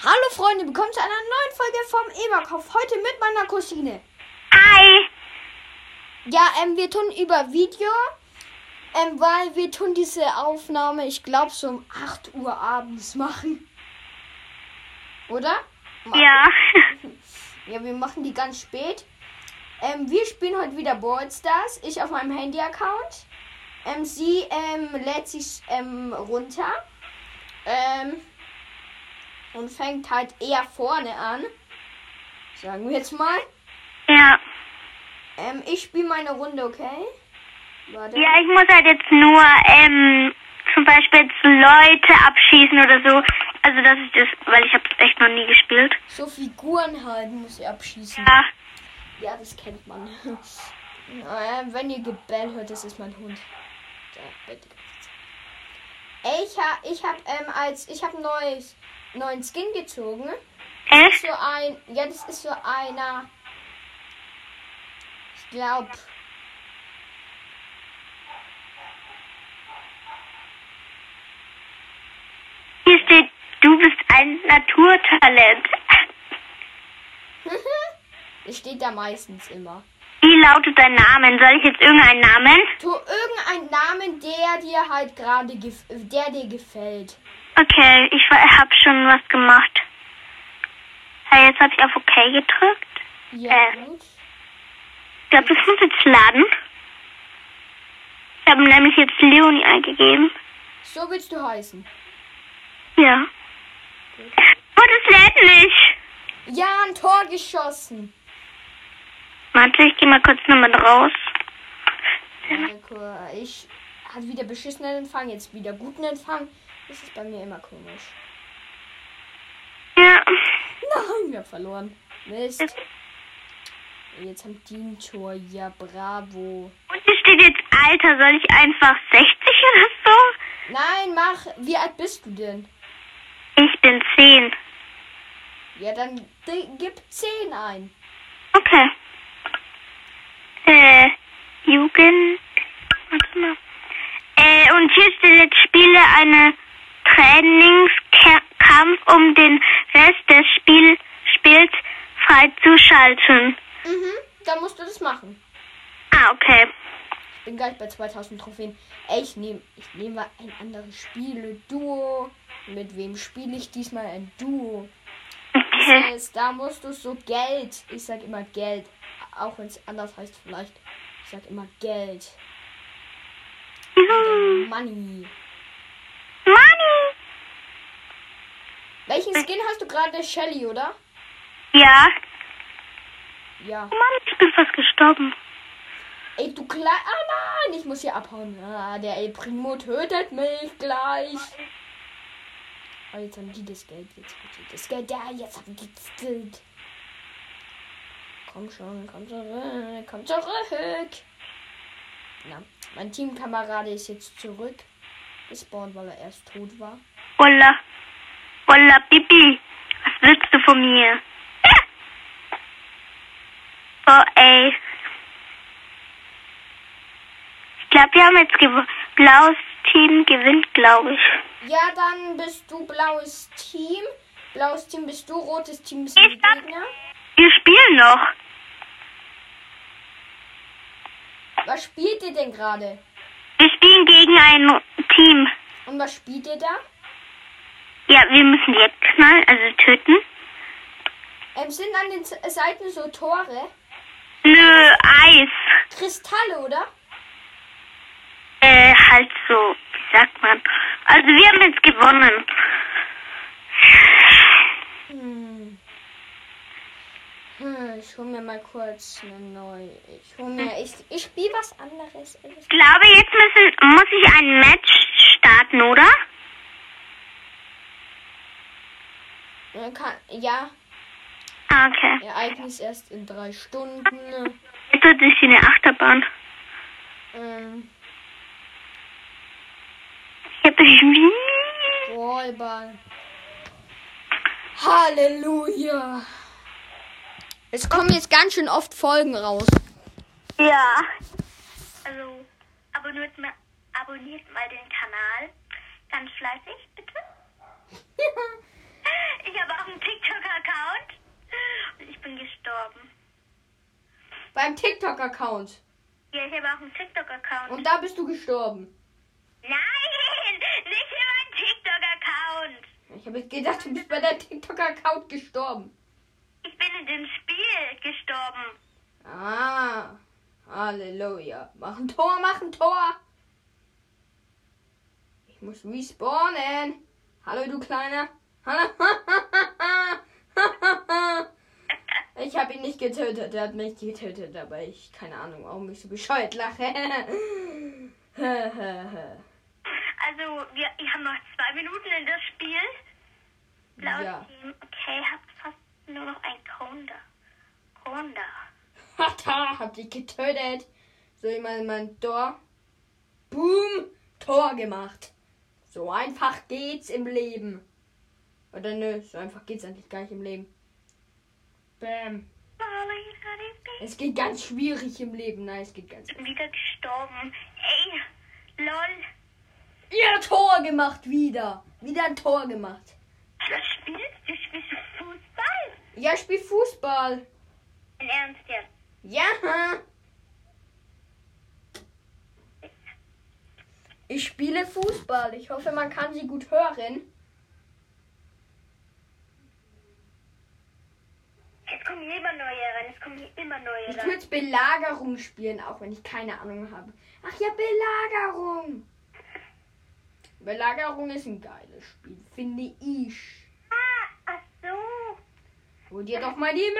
Hallo Freunde, willkommen zu einer neuen Folge vom Eberkopf. Heute mit meiner Cousine. Hi. Ja, ähm, wir tun über Video, ähm, weil wir tun diese Aufnahme, ich glaube, so um 8 Uhr abends machen. Oder? Ja. Ja, wir machen die ganz spät. Ähm, wir spielen heute wieder Brawl Stars. Ich auf meinem Handy-Account. Ähm, sie ähm, lädt sich ähm, runter. Ähm, und fängt halt eher vorne an. Sagen wir jetzt mal. Ja. Ähm, ich spiele meine Runde, okay? Warte. Ja, ich muss halt jetzt nur, ähm, zum Beispiel jetzt Leute abschießen oder so. Also das ist das, weil ich habe echt noch nie gespielt. So Figuren halt muss ich abschießen. Ja. Ja, das kennt man. ähm, wenn ihr Gebell hört, das ist mein Hund. Ich hab, ich hab, ähm, als, ich hab ein neues, neuen Skin gezogen. Echt? So ein, ja, das ist so einer. Ich glaub. Hier steht, du bist ein Naturtalent. Das steht da meistens immer. Wie lautet dein Name? Soll ich jetzt irgendeinen Namen? Tu irgendeinen Namen, der dir halt gerade, der dir gefällt. Okay, ich habe schon was gemacht. Ja, jetzt habe ich auf OK gedrückt. Ja, Äh. Ich glaube, das muss jetzt laden. Ich habe nämlich jetzt Leonie eingegeben. So willst du heißen. Ja. Oh, das lädt nicht. Ja, ein Tor geschossen. Warte, ich gehe mal kurz nochmal raus. Ich hatte wieder beschissenen Empfang, jetzt wieder guten Empfang. Das ist bei mir immer komisch. Ja. Nein, wir haben verloren. Mist. Jetzt haben die ein Tor. Ja, bravo. Und hier steht jetzt Alter. Soll ich einfach 60 oder so? Nein, mach. Wie alt bist du denn? Ich bin 10. Ja, dann gib 10 ein. Okay. Äh, Jugend. Warte mal. Äh, und hier steht jetzt Spiele eine Trainingskampf, um den Rest des Spiel Spiels freizuschalten. Mhm, dann musst du das machen. Ah, okay. Ich bin gleich bei 2000 Trophäen. Ey, ich nehme ich nehm mal ein anderes Spiel. Duo. Mit wem spiele ich diesmal ein Duo? Okay. ist, da musst du so Geld. Ich sag immer Geld. Auch wenn es anders heißt vielleicht. Ich sag immer Geld. Money. Welchen Skin hast du gerade? Shelly, oder? Ja. Ja. Oh Mann, ich bin fast gestorben. Ey, du klein. Ah nein, ich muss hier abhauen. Ah, der El Primo tötet mich gleich. Oh, jetzt haben die das Geld. Jetzt haben die das Geld. Ja, jetzt haben die das Geld. Komm schon, komm zurück, komm zurück. Na, mein Teamkamerade ist jetzt zurück. Gespawnt, weil er erst tot war. Walla. Walla, Bibi. Was willst du von mir? Oh, ey. Ich glaube, wir haben jetzt gewonnen. Blaues Team gewinnt, glaube ich. Ja, dann bist du blaues Team. Blaues Team bist du, rotes Team bist die Ich hab- Gegner. Wir spielen noch. Was spielt ihr denn gerade? Wir spielen gegen ein Team. Und was spielt ihr da? Ja, wir müssen jetzt knallen, also töten. Ähm, sind an den Seiten so Tore? Nö, Eis. Kristalle, oder? Äh, halt so, wie sagt man. Also wir haben jetzt gewonnen. Hm. Hm, ich hol mir mal kurz eine neue. Ich hol mir. Ich, ich spiele was anderes. Ich glaube, jetzt müssen, muss ich ein Match starten, oder? Äh, Kann, ja, Ah, Okay. Ereignis erst in drei Stunden. Jetzt ist eine Achterbahn. Ähm, Ich hab dich wie. Ballball. Halleluja. Es kommen jetzt ganz schön oft Folgen raus. Ja. Also, abonniert mal, abonniert mal den Kanal. Ganz fleißig, bitte. Ich habe auch einen TikTok-Account. Und ich bin gestorben. Beim TikTok-Account? Ja, ich habe auch einen TikTok-Account. Und da bist du gestorben? Nein, nicht über TikTok-Account. Ich habe gedacht, du bist bei deinem TikTok-Account gestorben. Ich bin in dem Spiel gestorben. Ah, Halleluja. Mach ein Tor, mach ein Tor. Ich muss respawnen. Hallo, du Kleiner. Ich habe ihn nicht getötet, er hat mich getötet, aber ich keine Ahnung, warum ich so bescheuert lache. Also, wir, wir haben noch zwei Minuten in das Spiel. Laut Ja. Team, okay, habt fast nur noch ein Konda. Konda. Haha, hab dich getötet. So immer mein Tor. Boom, Tor gemacht. So einfach geht's im Leben. Oder nö, so einfach geht's eigentlich gar nicht im Leben. Bam. Es geht ganz schwierig im Leben. Nein, es geht ganz. Bin wieder gestorben. Ey, lol. Ja, Tor gemacht wieder. Wieder ein Tor gemacht. Was spielst du? Spielst du Fußball? Ja, ich spiel Fußball. In Ernst jetzt? Ja. Ich spiele Fußball. Ich hoffe, man kann sie gut hören. Es kommen hier immer neue rein. Es kommen hier immer neue Ich rein. tue jetzt Belagerung spielen, auch wenn ich keine Ahnung habe. Ach ja, Belagerung. Belagerung ist ein geiles Spiel, finde ich. Ah, ach so. Hol dir doch mal die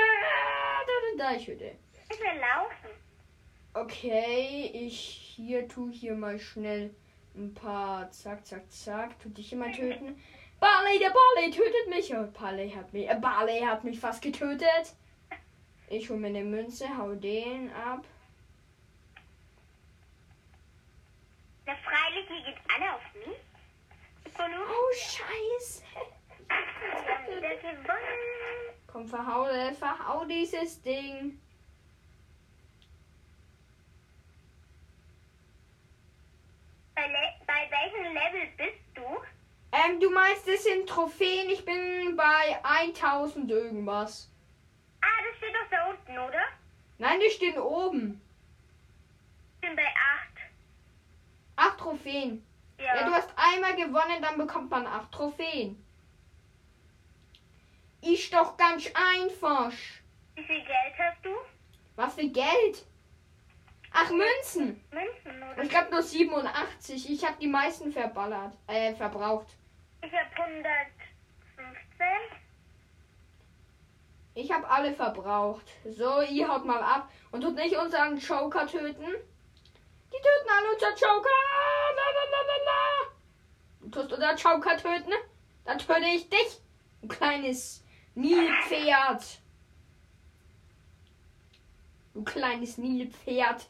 Deichhütte. Ich will laufen. Okay, ich hier tu hier mal schnell ein paar zack, zack, zack. Tu dich immer töten. Barley, der Barley tötet mich. Oh, Barley hat mich, äh, Barley hat mich fast getötet. Ich hol mir eine Münze, hau den ab. Na freilich, hier geht alle auf mich. Oh, scheiße. Komm, verhau, verhau dieses Ding. Bei welchem Level bist du? Ähm, du meinst, es sind Trophäen. Ich bin bei 1000 irgendwas. Ah, das steht doch da unten, oder? Nein, die stehen oben. Ich bin bei 8. Acht Trophäen. Ja. Ja, du hast einmal gewonnen, dann bekommt man acht Trophäen. Ist doch ganz einfach. Wie viel Geld hast du? Was für Geld? Ach, Münzen. Münzen, oder? Ich glaube nur 87. Ich habe die meisten verballert, äh, verbraucht. Ich habe 115. Ich habe alle verbraucht. So, ihr haut mal ab und tut nicht unseren Joker töten. Die töten alle unseren Joker. La, la, la, la, la. Du tust unseren Joker töten, dann töte ich dich. Du kleines Nilpferd. Du kleines Nilpferd.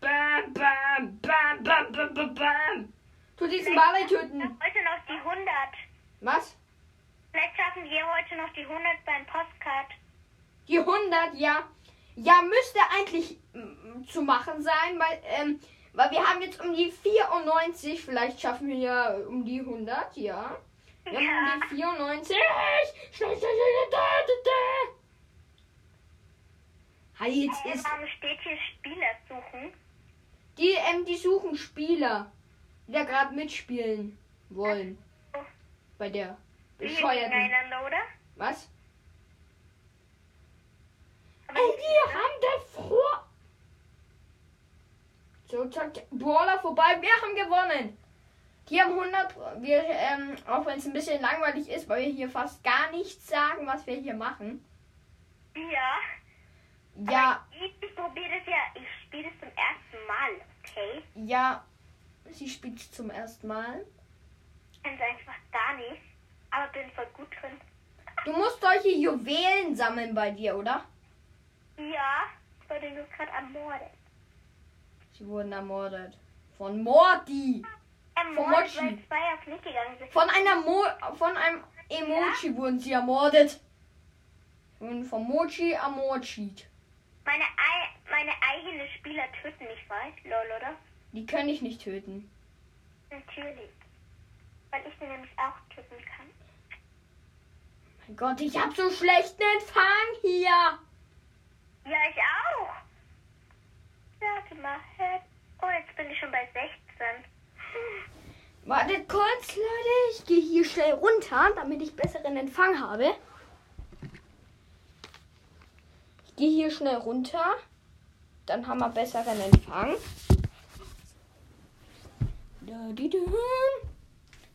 Bam, bam, bam, bam, bam, bam, bam. Tu diesen Barley töten. Heute noch die 100. Was? Vielleicht schaffen wir heute noch die 100 beim Postcard. Die 100, ja. Ja, müsste eigentlich mm, zu machen sein, weil, ähm, weil wir haben jetzt um die 94. Vielleicht schaffen wir ja um die 100, ja. Wir haben um die 94. Schnell, schnell, schnell, schnell, da, da, da. Hey, jetzt ist. Warum steht hier Spieler suchen? Die, ähm, die suchen Spieler, die da gerade mitspielen wollen. Bei der bescheuerten. gegeneinander, oder? Was? Aber Ey, wir haben davor. So, zack, Brawler vorbei. Wir haben gewonnen. Die haben 100. Wir, ähm, auch wenn es ein bisschen langweilig ist, weil wir hier fast gar nichts sagen, was wir hier machen. Ja. Ja, Aber ich, probiere das ja. Ich spiele das zum ersten Mal, okay? ja. Sie spielt zum ersten Mal. Es einfach gar nicht. Aber bin voll gut drin. Du musst solche Juwelen sammeln bei dir, oder? Ja. Ich wurde nur gerade ermordet. Sie wurden ermordet. Von Morty. Ermordet, Mochi. weil zwei auf mich gegangen sind. Von einer Mo von einem Emoji wurden sie ermordet. Und vom Mochi ermordet. Meine, Ei meine eigenen Spieler töten mich, weißt Lol, oder? Die kann ich nicht töten. Natürlich. Weil ich sie nämlich auch töten kann. Mein Gott, ich hab so schlechten Empfang hier. Ja, ich auch. Warte mal. Oh, jetzt bin ich schon bei 16. Wartet kurz, Leute. Ich gehe hier schnell runter, damit ich besseren Empfang habe. Ich gehe hier schnell runter. Dann haben wir besseren Empfang. Ich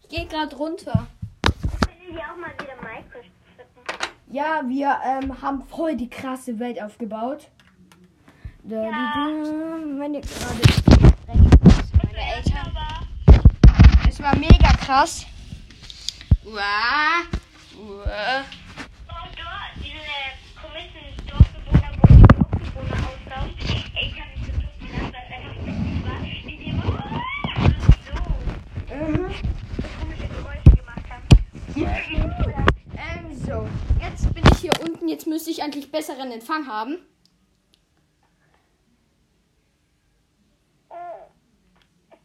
gehe gerade runter. Ich will hier auch mal wieder Minecraft. Ja, wir ähm, haben voll die krasse Welt aufgebaut. Da, Ja. da. Wenn ihr gerade meine Eltern. Es war mega krass. Uah. Uah. Oh, dort, diese komischen Dorfbewohner, wo die Dorfbewohner auslaufen. Ey, ich kann nicht so tun, dass das einfach so war. Die die immer so, Mhm. so komische Geräusche gemacht haben. Ähm, so. Jetzt bin ich hier unten. Jetzt müsste ich eigentlich besseren Empfang haben.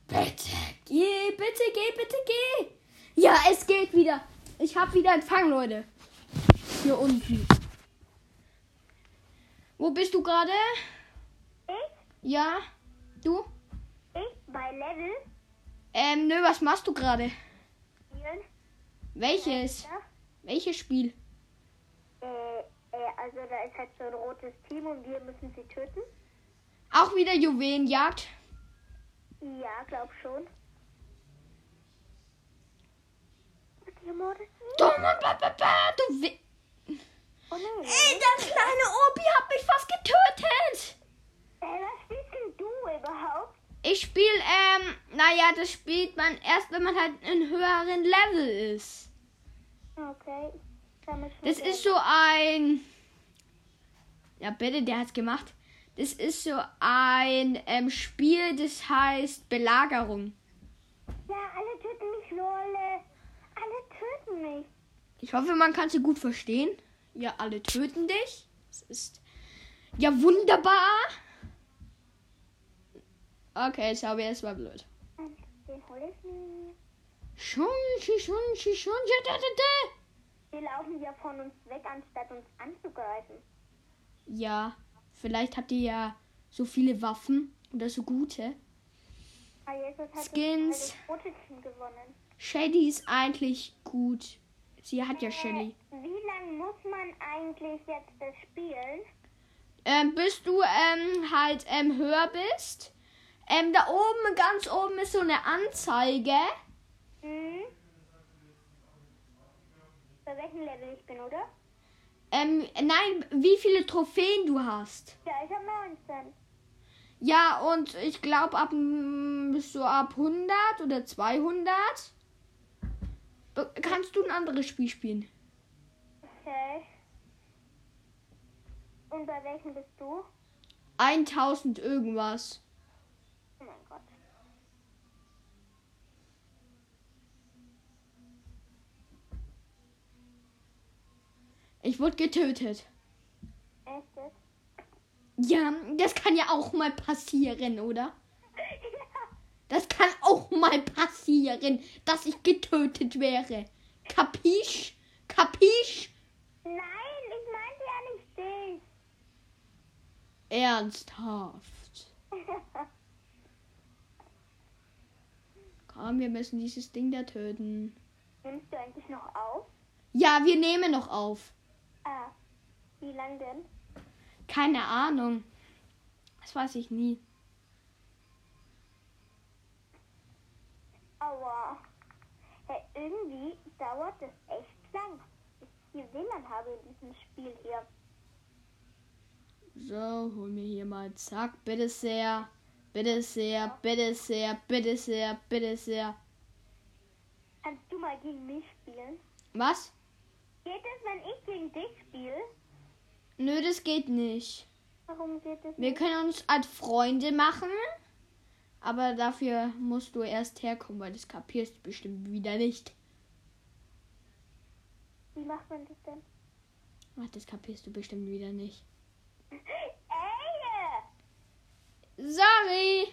Bitte. Geh, bitte, geh, bitte, geh. Ja, es geht wieder. Ich habe wieder Empfang, Leute. Hier unten. Wo bist du gerade? ich, Ja. Du? ich bei Level Ähm, nö, was machst du gerade? Welches? Ja? Welches Spiel? Äh, äh, also da ist halt so ein rotes Team und wir müssen sie töten. Auch wieder Juwelenjagd. Ja, glaub schon. Du, du Wi- Oh nein. Ey, der kleine Opi hat mich fast getötet. Ey, was spielst denn du überhaupt? Ich spiele, ähm, naja, das spielt man erst, wenn man halt in höheren Level ist. Okay. Das ist so ein. Ja, bitte, der hat's gemacht. Das ist so ein ähm, Spiel, das heißt Belagerung. Ja, alle töten mich, Lolle. Alle töten mich. Ich hoffe, man kann sie gut verstehen. Ja, alle töten dich. Das ist ja wunderbar. Okay, ich glaube, es war blöd. Schon, schon, ja, da, da, da. Die laufen ja von uns weg, anstatt uns anzugreifen. Ja, vielleicht habt ihr ja so viele Waffen oder so gute. Das- Skins. Shady ist eigentlich gut. Sie hat ja Shelly. Äh, wie lange muss man eigentlich jetzt das spielen? Ähm, bis du ähm, halt ähm, höher bist. Ähm, da oben, ganz oben ist so eine Anzeige. Hm? Bei welchem Level ich bin, oder? Ähm, nein, wie viele Trophäen du hast. Ja, ich habe 19. Ja, und ich glaube, ab bist du ab 100 oder 200 be- kannst du ein anderes Spiel spielen. Okay. Und bei welchem bist du? 1000 irgendwas. Oh mein Gott. Ich wurde getötet. Echt? Ja, das kann ja auch mal passieren, oder? Das kann auch mal passieren, dass ich getötet wäre. Kapisch? Kapisch? Nein, ich meinte ja nicht dich. Ernsthaft. Komm, wir müssen dieses Ding da töten. Nimmst du eigentlich noch auf? Ja, wir nehmen noch auf. Ah. Wie lang denn? Keine Ahnung. Das weiß ich nie. Aua. Hey, irgendwie dauert das echt lang, bis ich WLAN habe in diesem Spiel hier. So, hol mir hier mal. Zack, bitte sehr. Bitte sehr, bitte sehr, bitte sehr, bitte sehr. Kannst du mal gegen mich spielen? Was? Geht es, wenn ich gegen dich spiele? Nö, das geht nicht. Warum geht es Wir nicht? können uns als Freunde machen. Aber dafür musst du erst herkommen, weil das kapierst du bestimmt wieder nicht. Wie macht man das denn? Ach, das kapierst du bestimmt wieder nicht. Ey! Sorry.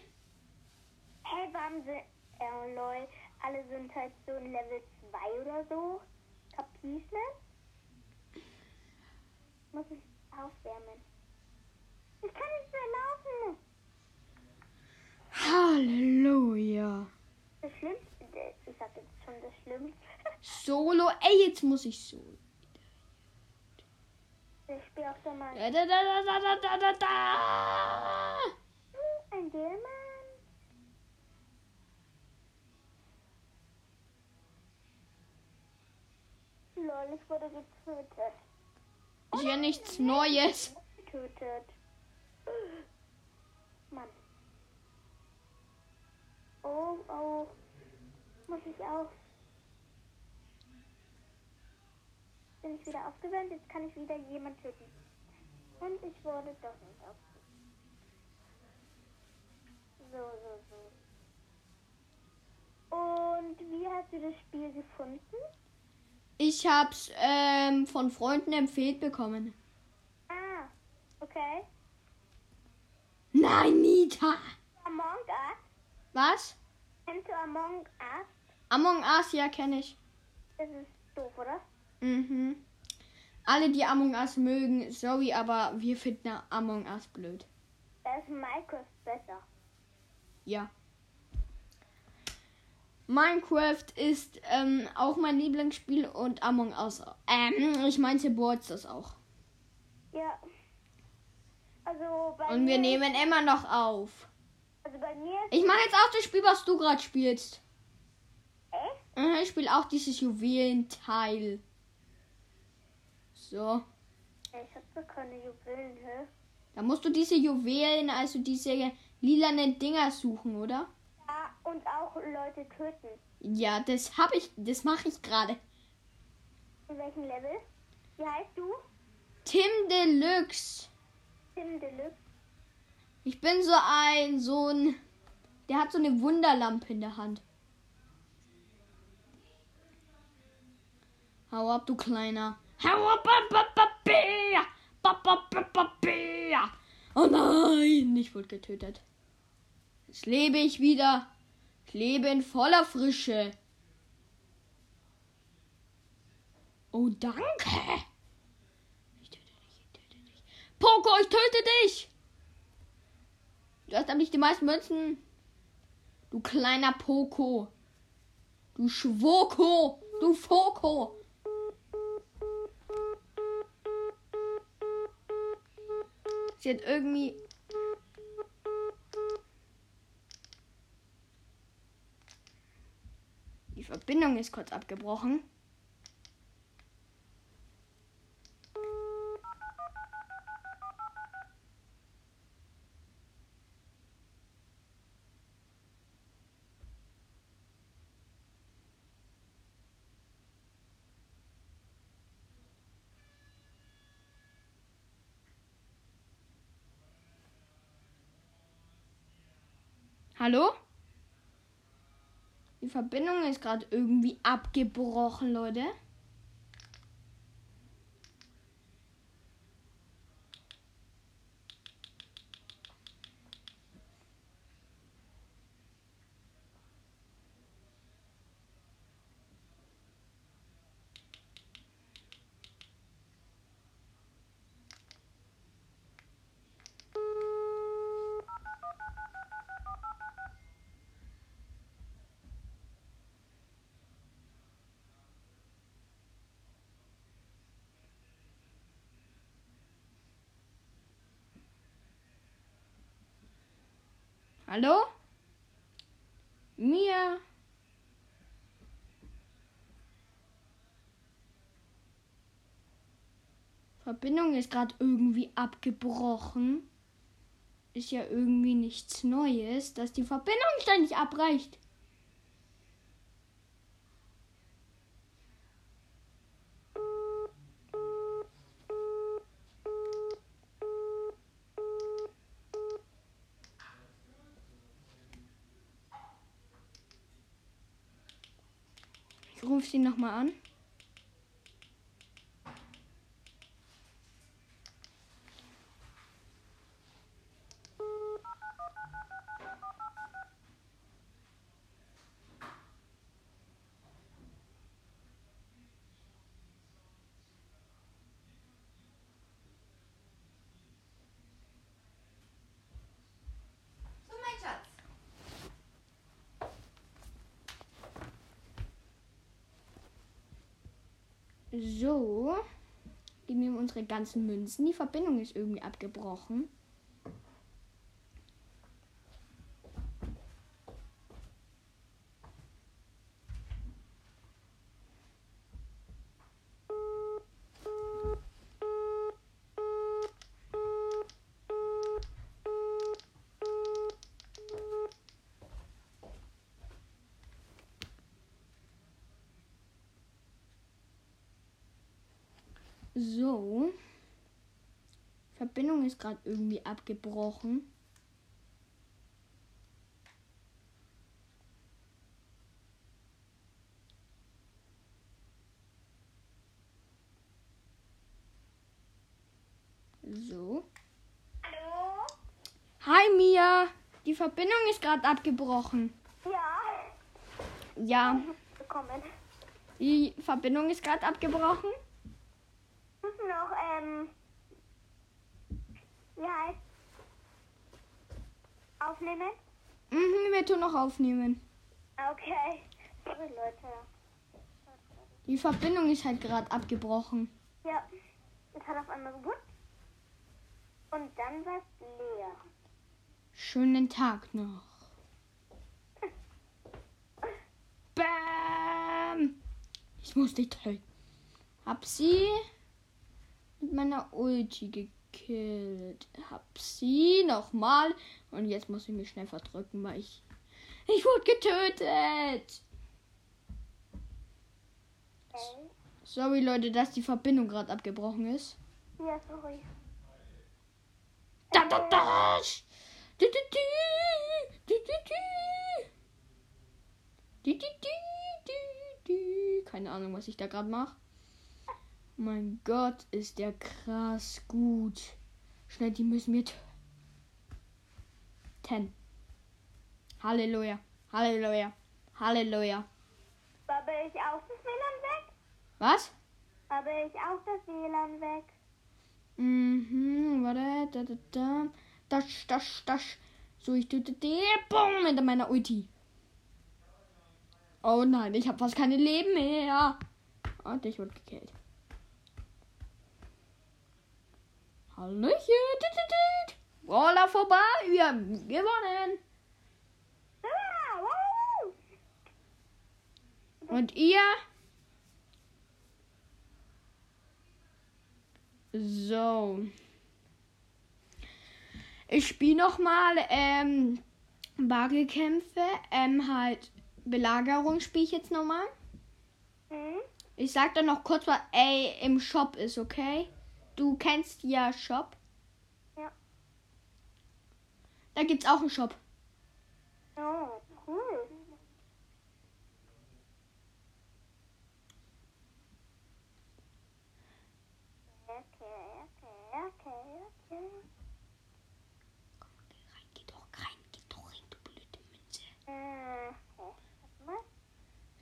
Hey, warum sind... Oh, lol. Alle sind halt so in Level 2 oder so. Kapisch nicht? Muss ich aufwärmen. Ich kann nicht mehr laufen. Halleluja. Das Schlimmste, ich sag jetzt schon das Schlimmste. Solo. Ey, jetzt muss ich solo. Ich spiele auch so mal Da, da, da, da, da, da, da, da. ein Diamant. Lol, ich wurde getötet. Ist ja nichts Neues. Getötet. Mann. Oh, oh. Muss ich auch. Bin ich wieder aufgewärmt? Jetzt kann ich wieder jemand töten. Und ich wurde doch nicht aufgewärmt. So, so, so. Und wie hast du das Spiel gefunden? Ich hab's ähm, von Freunden empfehlt bekommen. Ah, okay. Nein, Nita. Among Us? Was? Kennst du Among Us? Among Us, ja, kenne ich. Das ist doof, oder? Mhm. Alle, die Among Us mögen, sorry, aber wir finden Among Us blöd. Da ist Minecraft besser. Ja. Minecraft ist ähm, auch mein Lieblingsspiel und Among Us. Ähm, ich meinte Boards das auch. Ja. Also bei Und wir mir nehmen immer noch auf. Also bei mir ist Ich mache jetzt auch das Spiel, was du gerade spielst. echt? Mhm, Ich spiele auch dieses Juwelenteil. So. Ich hab gar keine Juwelen, hä? Da musst du diese Juwelen, also diese lilanen Dinger suchen, oder? Ja, und auch Leute töten. Ja, das habe ich, das mache ich gerade. In welchem Level? Wie heißt du? Tim Deluxe. Tim Deluxe. Ich bin so ein, so ein, der hat so eine Wunderlampe in der Hand. Hau ab, du Kleiner. Hau ab, bär. Oh nein, ich wurde getötet. Jetzt lebe ich wieder. Ich lebe in voller Frische. Oh, danke. Ich töte dich, ich töte dich. Poco, ich töte dich. Du hast nämlich die meisten Münzen. Du kleiner Poco. Du Schwoko. Du Foko. Sie hat irgendwie. Die Verbindung ist kurz abgebrochen. Hallo? Die Verbindung ist gerade irgendwie abgebrochen, Leute. Hallo? Mia? Verbindung ist gerade irgendwie abgebrochen. Ist ja irgendwie nichts Neues, dass die Verbindung ständig abreicht. Ich rufe sie nochmal an. So. Wir ihm unsere ganzen Münzen. Die Verbindung ist irgendwie abgebrochen. So. Verbindung ist gerade irgendwie abgebrochen. So. Hallo? Hi Mia. Die Verbindung ist gerade abgebrochen. Ja. Ja, Bekommen. die Verbindung ist gerade abgebrochen. Noch, ähm. Wie heißt? Aufnehmen? Mhm, wir tun noch aufnehmen. Okay. Sorry, Leute. Die Verbindung ist halt gerade abgebrochen. Ja. Es hat auf einmal gewuppt. Und dann war es leer. Schönen Tag noch. Bam! Ich muss dich töten. Hab sie mit meiner Ulti gekillt. Hab sie nochmal. Und jetzt muss ich mich schnell verdrücken, weil ich. Ich wurde getötet! Sorry, Leute, dass die Verbindung gerade abgebrochen ist. Ja, sorry. Da, da, da. Du, du, du. Du, du, du. Du, du, du, du, du. Keine Ahnung, was ich da gerade mache. Mein Gott, ist der krass gut. Schnell, die müssen wir töten. Halleluja. Halleluja. Halleluja. Habe ich auch das WLAN weg? Was? Habe ich auch das WLAN weg? Mhm, warte, da, da, da. Das, das, das. So, ich tue die Bumm mit meiner Ulti. Oh nein, ich habe fast keine Leben mehr. Und ich wurde gekillt. Hallöchen. Roller vorbei. Wir haben gewonnen. Und ihr? So. Ich spiele nochmal ähm, Bargelkämpfe. Ähm, halt Belagerung spiele ich jetzt nochmal. Hm? Ich sag dann noch kurz, was ey im Shop ist, okay? Du kennst ja Shop. Ja. Da gibt's auch einen Shop. Oh, cool. Okay, okay, okay, okay. Rein, geh doch rein, geh doch rein, du blöde Münze. Okay. Warte mal.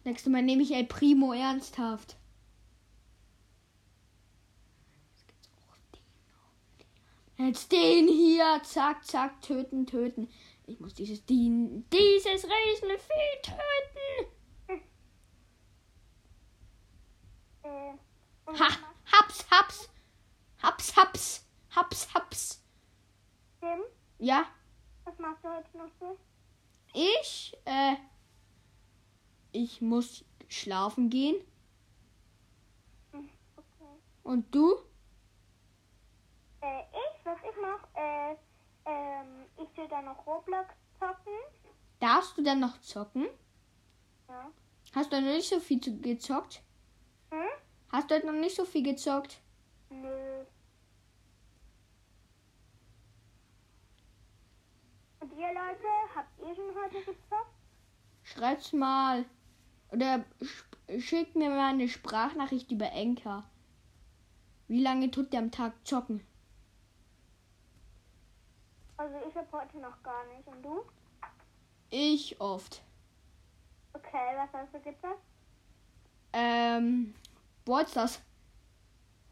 Nächstes Mal nehme ich El Primo ernsthaft. Jetzt den hier. Zack, zack, töten, töten. Ich muss dieses Dien, dieses Riesenvieh töten. Ha, haps, haps. Haps, haps. Haps, haps. Tim? Ja, Was machst du heute noch so? ich, äh, ich muss schlafen gehen. Hm, Okay. Und du? Äh, ich, was ich mach, äh, ähm, ich will dann noch Roblox zocken. Darfst du dann noch zocken? Ja. Hast du noch nicht so viel gezockt? Hm? Hast du heute noch nicht so viel gezockt? Nö. Und ihr Leute, habt ihr schon heute gezockt? Schreib's mal. Oder sch- schickt mir mal eine Sprachnachricht über Enker. Wie lange tut der am Tag zocken? Also ich hab heute noch gar nicht. Und du? Ich oft. Okay, was hast du gezockt? Ähm, wollt's das?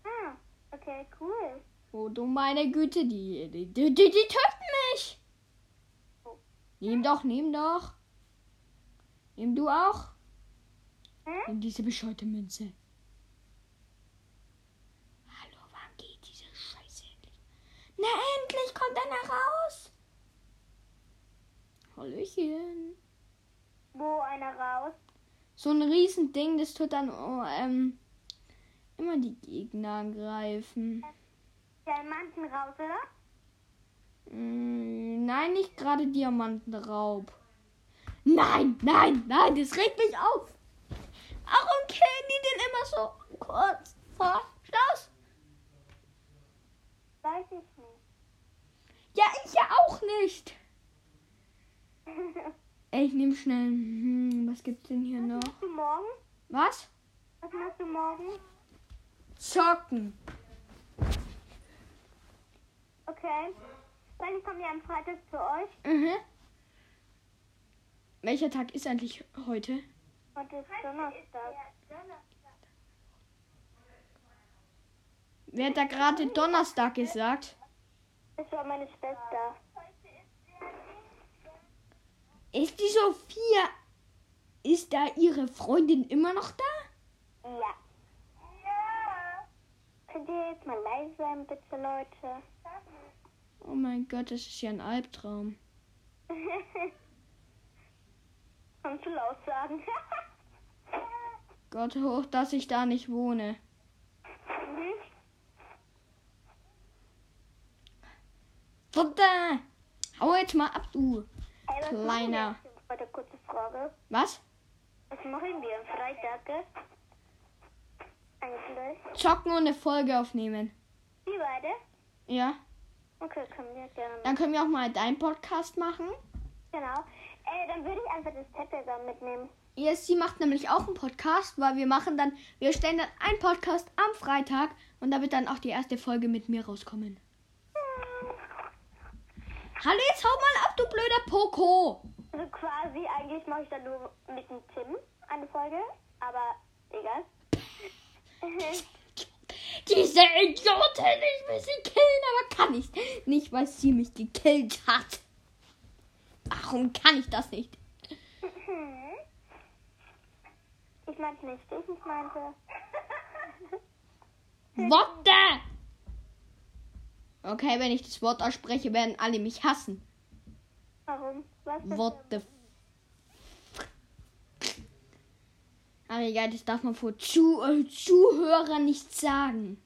Ah, okay, cool. Oh du meine Güte, die, die, die, die, die töten mich. Nimm doch, nimm doch. Nimm du auch. Hm? Nimm diese bescheute Münze. Na endlich kommt einer raus. Hallöchen. Wo einer raus? So ein Riesending, das tut dann oh, ähm, immer die Gegner angreifen. Äh, Diamanten raus, oder? Mm, nein, nicht gerade Diamantenraub. Nein, nein, nein, das regt mich auf. Warum killen die denn immer so kurz vor Schluss? Weiß ich ja, ich ja auch nicht. Ey, Ich nehme schnell. Hm, was gibt's denn hier noch? Machst du morgen? Was? Was machst du morgen? Zocken. Okay. Weil ich komme ja am Freitag zu euch. Mhm. Welcher Tag ist eigentlich heute? Heute ist Donnerstag. Wer hat da gerade Donnerstag gesagt? Das war meine Schwester. Ist die Sophia? Ist da ihre Freundin immer noch da? Ja. Könnt ihr jetzt mal leise sein, bitte, Leute? Oh mein Gott, das ist ja ein Albtraum. Kannst du laut sagen? Gott hoch, dass ich da nicht wohne. Mhm. Futter! Hau jetzt mal ab, du. Ey, was Kleiner. Warte, kurze Frage. Was? Was machen wir am Freitag? Eigentlich. Zocken und eine Folge aufnehmen. Wir beide? Ja. Okay, können wir gerne machen. Dann können wir auch mal deinen Podcast machen. Genau. Ey, dann würde ich einfach das Tablet dann mitnehmen. Sie macht nämlich auch einen Podcast, weil wir machen dann, wir stellen dann einen Podcast am Freitag und da wird dann auch die erste Folge mit mir rauskommen. Hallo, jetzt hau mal ab, du blöder Poco. Also quasi, eigentlich mache ich dann nur mit dem Tim eine Folge, aber egal. Diese Idiotin, ich will sie killen, aber kann ich nicht, weil sie mich gekillt hat. Warum kann ich das nicht? ich meinte nicht, ich meinte. What the? Okay, wenn ich das Wort ausspreche, werden alle mich hassen. Warum? Was What the f Aber egal, das darf man vor Zu äh, Zuhörern nicht sagen.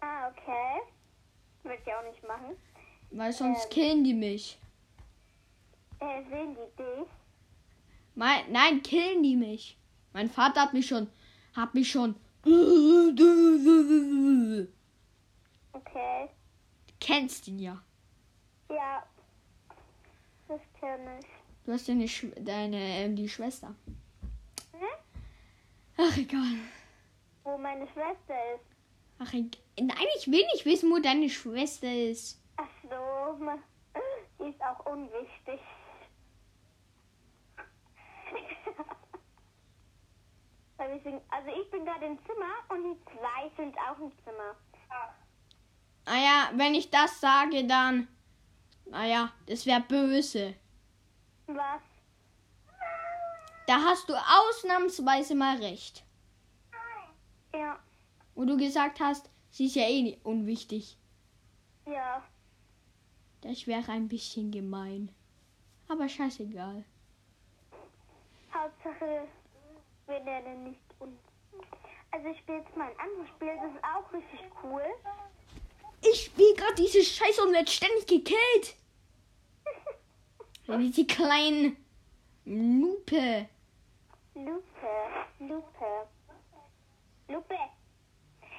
Ah, okay. Würde ich auch nicht machen. Weil sonst Ähm. killen die mich. Äh, sehen die dich? Mein, nein, killen die mich. Mein Vater hat mich schon, hat mich schon. Okay. Kennst ihn ja. Ja. Das kenne ich. Du hast deine, Sch deine ähm, die Schwester. Hm? Ach egal. Wo meine Schwester ist. Ach egal. Nein, ich will nicht wissen, wo deine Schwester ist. Ach so. Die ist auch unwichtig. Also ich bin gerade im Zimmer und die zwei sind auch im Zimmer. Naja, wenn ich das sage, dann. Naja, das wäre böse. Was? Da hast du ausnahmsweise mal recht. Ja. Wo du gesagt hast, sie ist ja eh nicht unwichtig. Ja. Das wäre ein bisschen gemein. Aber scheißegal. Hauptsache, wir lernen nicht uns. Also ich spiele jetzt mal ein anderes Spiel, das ist auch richtig cool. Ich spiele gerade diese Scheiße und werde ständig gekillt. Ja, diese kleinen Lupe. Lupe, Lupe, Lupe.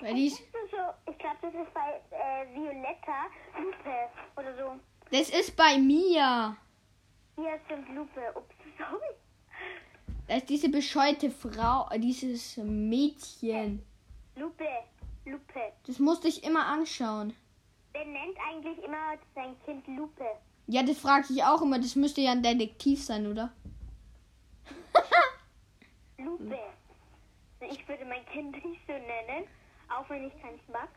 Weil die, Das ist so, ich glaube, das ist bei äh, Violetta Lupe oder so. das ist bei mir. Hier stimmt Lupe. Ups, sorry. Das ist diese bescheute Frau, äh, dieses Mädchen. Lupe, Lupe. Das musste ich immer anschauen. Wer nennt eigentlich immer sein Kind Lupe? Ja, das frage ich auch immer. Das müsste ja ein Detektiv sein, oder? Lupe. Ich würde mein Kind nicht so nennen, auch wenn ich keins mag.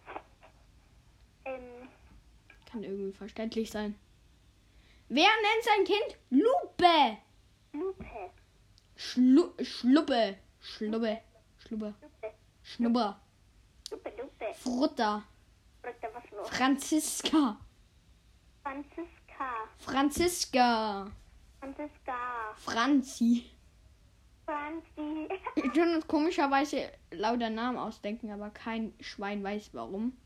Ähm, Kann irgendwie verständlich sein. Wer nennt sein Kind Lupe? Lupe, Schlu Schluppe. Schluppe. Schluppe. Schnubber. Lupe, Lupe. Frutta. Fragt da was los? Franziska. Franziska. Franziska. Franziska. Franzi. Franzi. Wir tun uns komischerweise lauter Namen ausdenken, aber kein Schwein weiß warum.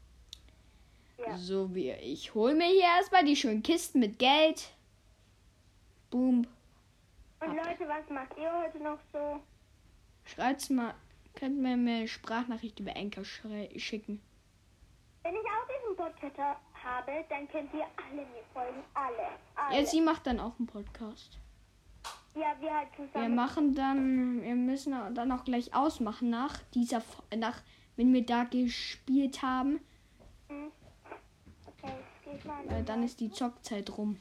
Ja. So wie ich hol mir hier erstmal die schönen Kisten mit Geld. Boom. Und Leute, was macht ihr heute noch so? Schreibt's mal. Könnt mir eine Sprachnachricht über Enker schicken. Wenn ich auch diesen Podcast habe, dann könnt ihr alle mir folgen. Alle. alle. Ja, sie macht dann auch einen Podcast. ja, wir halt Wir zusammen. machen dann, wir müssen dann auch gleich ausmachen nach dieser, nach, wenn wir da gespielt haben, Hm. Okay, ich mal. dann ist die Zockzeit rum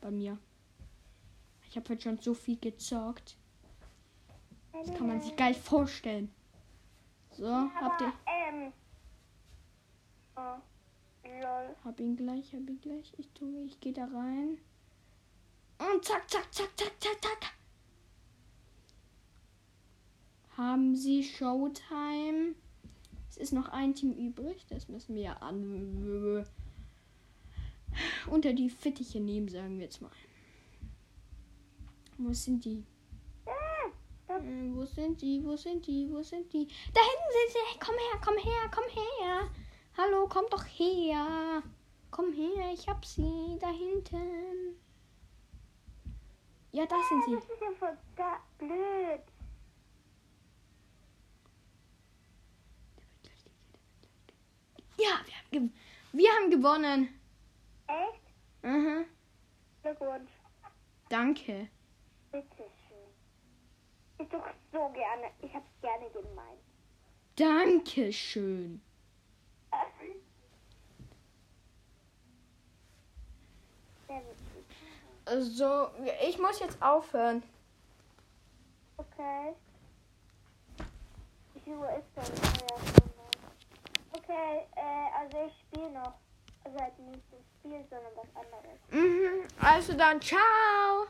bei mir. Ich habe heute schon so viel gezockt. Das kann man sich gar nicht vorstellen. So, habt ihr, Ähm. Oh. Lol. hab ihn gleich, hab ihn gleich. Ich tue, ich gehe da rein. Und zack, zack, zack, zack, zack, zack. Haben Sie Showtime? Es ist noch ein Team übrig. Das müssen wir ja an unter die Fittiche nehmen, sagen wir jetzt mal. Wo sind die? Da- Äh, wo sind die? Wo sind die? Wo sind die? Da hinten sind sie. Hey, komm her, komm her, komm her. Hallo, komm doch her. Komm her, ich hab sie da hinten. Ja, da sind Ah, sie. Das ist ja voll ga- blöd. Ja, wir haben, wir haben gewonnen. Echt? Mhm. Glückwunsch. Danke. Bitteschön. Ich doch so gerne. Ich hab's gerne gemeint. Dankeschön. Witzig. Also, ich muss jetzt aufhören. Okay. Wie viel Uhr ist denn? Okay, äh, also ich spiele noch. Also halt nicht das Spiel, sondern was anderes. Mhm. Also dann, ciao.